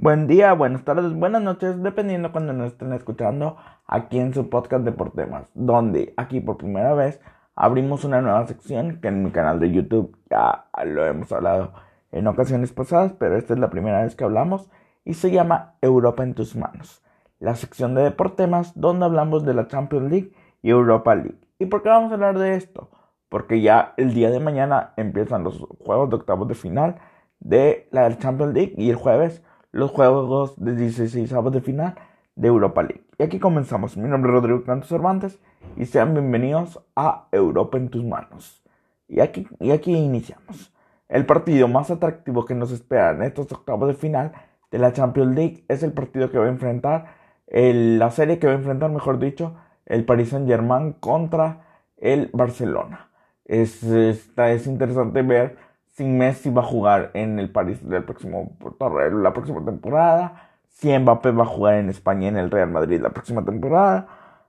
Buen día, buenas tardes, buenas noches, dependiendo cuando nos estén escuchando aquí en su podcast de por temas, donde aquí por primera vez abrimos una nueva sección que en mi canal de YouTube ya lo hemos hablado en ocasiones pasadas, pero esta es la primera vez que hablamos y se llama Europa en tus manos, la sección de deportemas donde hablamos de la Champions League y Europa League. ¿Y por qué vamos a hablar de esto? Porque ya el día de mañana empiezan los juegos de octavos de final de la Champions League y el jueves los juegos de 16 de final de Europa League. Y aquí comenzamos. Mi nombre es Rodrigo Cantos Cervantes y sean bienvenidos a Europa en tus manos. Y aquí, y aquí iniciamos. El partido más atractivo que nos espera en estos octavos de final de la Champions League es el partido que va a enfrentar, la serie que va a enfrentar, mejor dicho, el Paris Saint Germain contra el Barcelona. Es, es interesante ver si Messi va a jugar en el París del próximo, la próxima temporada, si Mbappé va a jugar en España en el Real Madrid la próxima temporada,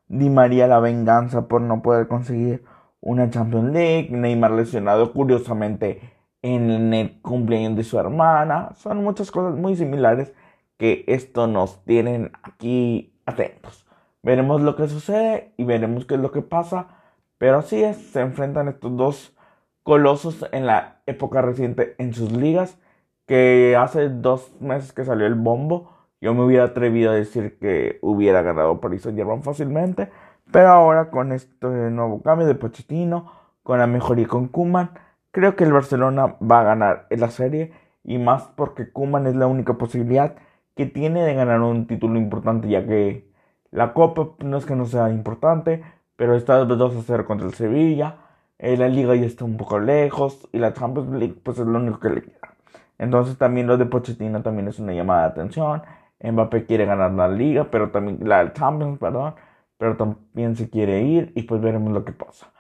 Di María la venganza por no poder conseguir una Champions League, Neymar lesionado curiosamente en el cumpleaños de su hermana, son muchas cosas muy similares que esto nos tienen aquí atentos. Veremos lo que sucede y veremos qué es lo que pasa, pero así es, se enfrentan estos dos colosos en la época reciente en sus ligas, que hace dos meses que salió el bombo, yo me hubiera atrevido a decir que hubiera ganado Paris Saint Germain fácilmente, pero ahora con este nuevo cambio de Pochettino, con la mejoría con Kuman, creo que el Barcelona va a ganar en la serie y más porque Kuman es la única posibilidad que tiene de ganar un título importante, ya que la Copa no es que no sea importante, pero está de 2 a 0 contra el Sevilla eh, la liga ya está un poco lejos y la Champions League pues es lo único que le queda. Entonces también lo de Pochettino también es una llamada de atención. Mbappé quiere ganar la liga, pero también la Champions, perdón, pero también se quiere ir y pues veremos lo que pasa.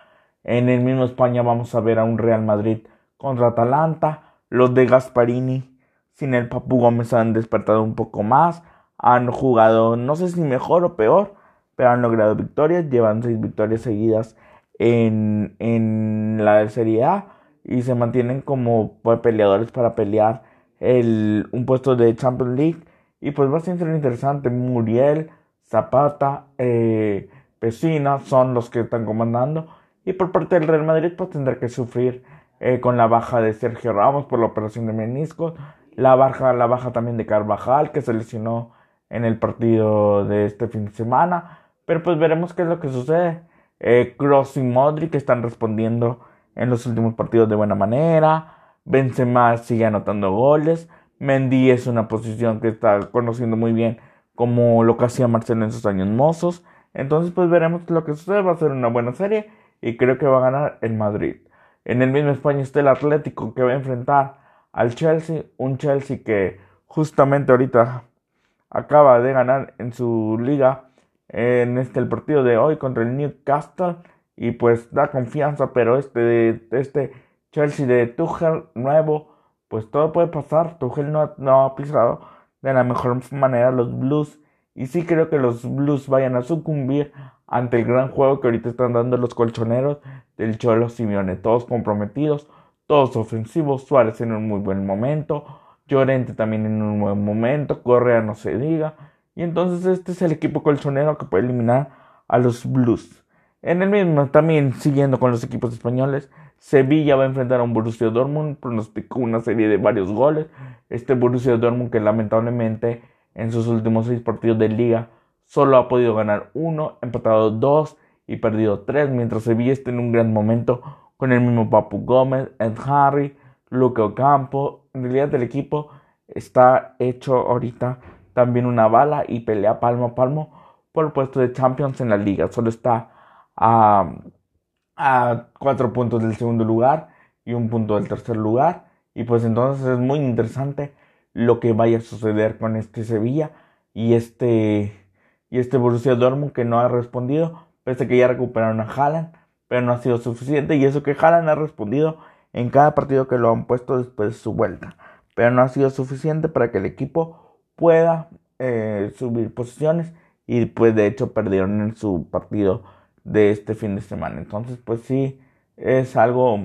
En el mismo España vamos a ver a un Real Madrid contra Atalanta. Los de Gasparini sin el Papu Gómez han despertado un poco más. Han jugado, no sé si mejor o peor, pero han logrado victorias. Llevan seis victorias seguidas en, en la Serie A y se mantienen como pues, peleadores para pelear el, un puesto de Champions League. Y pues va a ser interesante. Muriel, Zapata, eh, Pesina son los que están comandando. Y por parte del Real Madrid pues tendrá que sufrir eh, con la baja de Sergio Ramos por la operación de meniscos. La baja, la baja también de Carvajal que se lesionó en el partido de este fin de semana. Pero pues veremos qué es lo que sucede. Eh, Cross y Modric están respondiendo en los últimos partidos de buena manera. Benzema sigue anotando goles. Mendy es una posición que está conociendo muy bien como lo que hacía Marcelo en sus años mozos. Entonces pues veremos lo que sucede. Va a ser una buena serie y creo que va a ganar el Madrid. En el mismo España está el Atlético que va a enfrentar al Chelsea. Un Chelsea que justamente ahorita acaba de ganar en su liga en este el partido de hoy contra el Newcastle. Y pues da confianza, pero este este Chelsea de Tuchel nuevo, pues todo puede pasar. Tuchel no, no ha pisado de la mejor manera los Blues. Y sí creo que los Blues vayan a sucumbir ante el gran juego que ahorita están dando los colchoneros del Cholo Simeone, todos comprometidos, todos ofensivos, Suárez en un muy buen momento, Llorente también en un buen momento, Correa no se diga. Y entonces este es el equipo colchonero que puede eliminar a los Blues. En el mismo, también siguiendo con los equipos españoles, Sevilla va a enfrentar a un Borussia Dortmund, pronosticó una serie de varios goles. Este Borussia Dortmund que lamentablemente en sus últimos seis partidos de liga solo ha podido ganar uno, empatado dos y perdido tres, mientras Sevilla está en un gran momento con el mismo Papu Gómez, Ed Harry, Luca Ocampo. En realidad el equipo está hecho ahorita también una bala y pelea palmo a palmo por el puesto de Champions en la liga. Solo está a, cuatro puntos del segundo lugar y un punto del tercer lugar. Y pues entonces es muy interesante lo que vaya a suceder con este Sevilla y este, y este Borussia Dortmund que no ha respondido, pese a que ya recuperaron a Haaland, pero no ha sido suficiente. Y eso que Haaland ha respondido en cada partido que lo han puesto después de su vuelta. Pero no ha sido suficiente para que el equipo pueda eh, subir posiciones y pues de hecho perdieron en su partido de este fin de semana. Entonces pues sí es algo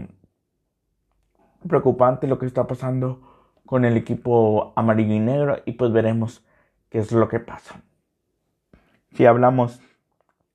preocupante lo que está pasando con el equipo amarillo y negro y pues veremos qué es lo que pasa. Si hablamos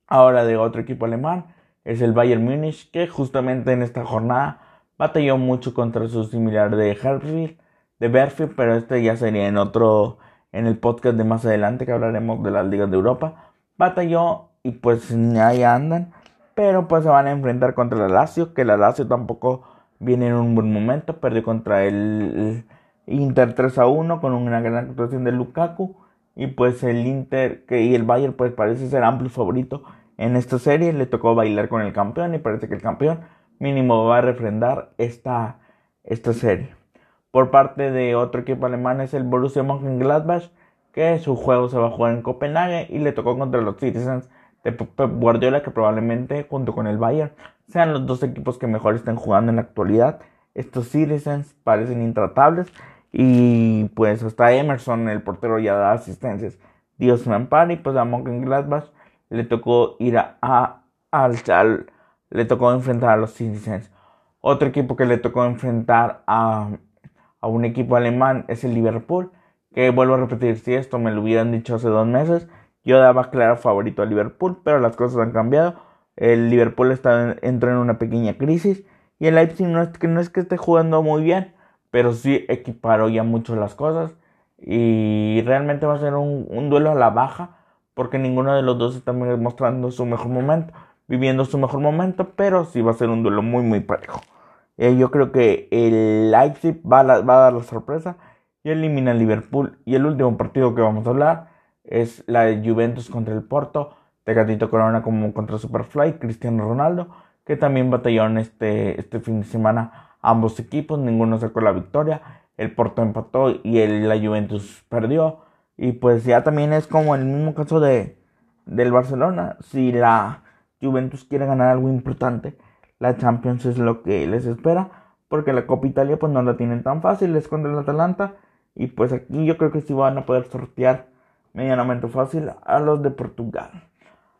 ahora de otro equipo alemán, es el Bayern Múnich que justamente en esta jornada batalló mucho contra su similar de Herfield, de Berfield, pero este ya sería en otro, en el podcast de más adelante que hablaremos de las ligas de Europa. Batalló y pues ahí andan, pero pues se van a enfrentar contra la Lazio, que la Lazio tampoco viene en un buen momento, perdió contra el Inter 3 a 1 con una gran actuación de Lukaku y pues el Inter que, y el Bayern pues parece ser amplio favorito en esta serie, le tocó bailar con el campeón y parece que el campeón mínimo va a refrendar esta, esta serie. Por parte de otro equipo alemán es el Borussia Mönchengladbach, que su juego se va a jugar en Copenhague y le tocó contra los Citizens de Guardiola, que probablemente junto con el Bayern sean los dos equipos que mejor estén jugando en la actualidad. Estos Citizens parecen intratables y pues hasta Emerson, el portero, ya da asistencias. Dios me ampare y pues a Mönchengladbach le tocó ir a, al, le tocó enfrentar a los Citizens. Otro equipo que le tocó enfrentar a, a un equipo alemán es el Liverpool, que vuelvo a repetir, si esto me lo hubieran dicho hace dos meses, yo daba claro favorito a Liverpool, pero las cosas han cambiado. El Liverpool está, entró en una pequeña crisis y el Leipzig no es, que, no es que esté jugando muy bien, pero sí equiparó ya mucho las cosas y realmente va a ser un, un duelo a la baja porque ninguno de los dos está mostrando su mejor momento, viviendo su mejor momento, pero sí va a ser un duelo muy muy parejo. Eh, yo creo que el Leipzig va a, a dar la sorpresa y elimina al Liverpool. Y el último partido que vamos a hablar es la de Juventus contra el Porto, Tecatito Corona como contra Superfly, Cristiano Ronaldo, que también batallaron este, este fin de semana ambos equipos, ninguno sacó la victoria, el Porto empató y el, la Juventus perdió. Y pues ya también es como el mismo caso de, del Barcelona, si la Juventus quiere ganar algo importante, la Champions es lo que les espera, porque la Copa Italia pues no la tienen tan fácil, es contra el Atalanta, y pues aquí yo creo que sí van a poder sortear medianamente fácil a los de Portugal.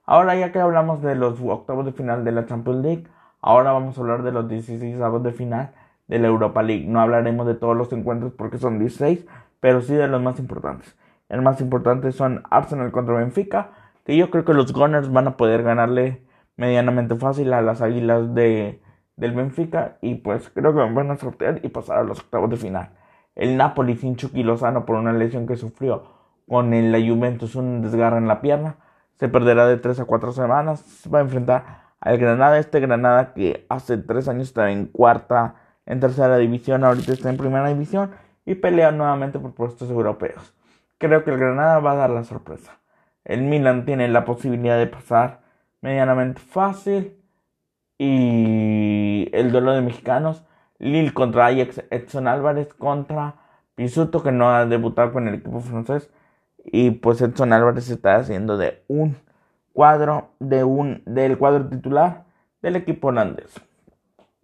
Ahora ya que hablamos de los octavos de final de la Champions League, ahora vamos a hablar de los 16 octavos de final de la Europa League. No hablaremos de todos los encuentros porque son 16, pero sí de los más importantes. El más importante son Arsenal contra Benfica, que yo creo que los Gunners van a poder ganarle medianamente fácil a las Águilas de, del Benfica y pues creo que van a sortear y pasar a los octavos de final. El Napoli sin Chucky Lozano por una lesión que sufrió con el, la Juventus un desgarro en la pierna. Se perderá de 3 a 4 semanas. Va a enfrentar al Granada. Este Granada que hace 3 años estaba en cuarta, en tercera división, ahorita está en primera división y pelea nuevamente por puestos europeos. Creo que el Granada va a dar la sorpresa. El Milan tiene la posibilidad de pasar medianamente fácil. Y el duelo de mexicanos. Lille contra Ajax, Edson Álvarez contra Pisuto que no ha debutado con el equipo francés y pues Edson Álvarez está haciendo de un cuadro de un del cuadro titular del equipo holandés.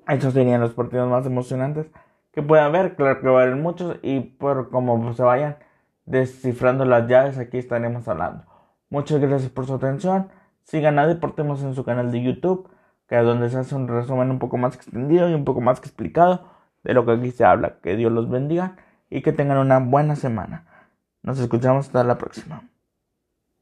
Esos serían los partidos más emocionantes que puede haber, claro que va a haber muchos y por como se vayan descifrando las llaves aquí estaremos hablando. Muchas gracias por su atención. Sigan a Deportemos en su canal de YouTube, que es donde se hace un resumen un poco más extendido y un poco más explicado de lo que aquí se habla. Que Dios los bendiga y que tengan una buena semana. Nos escuchamos hasta la próxima.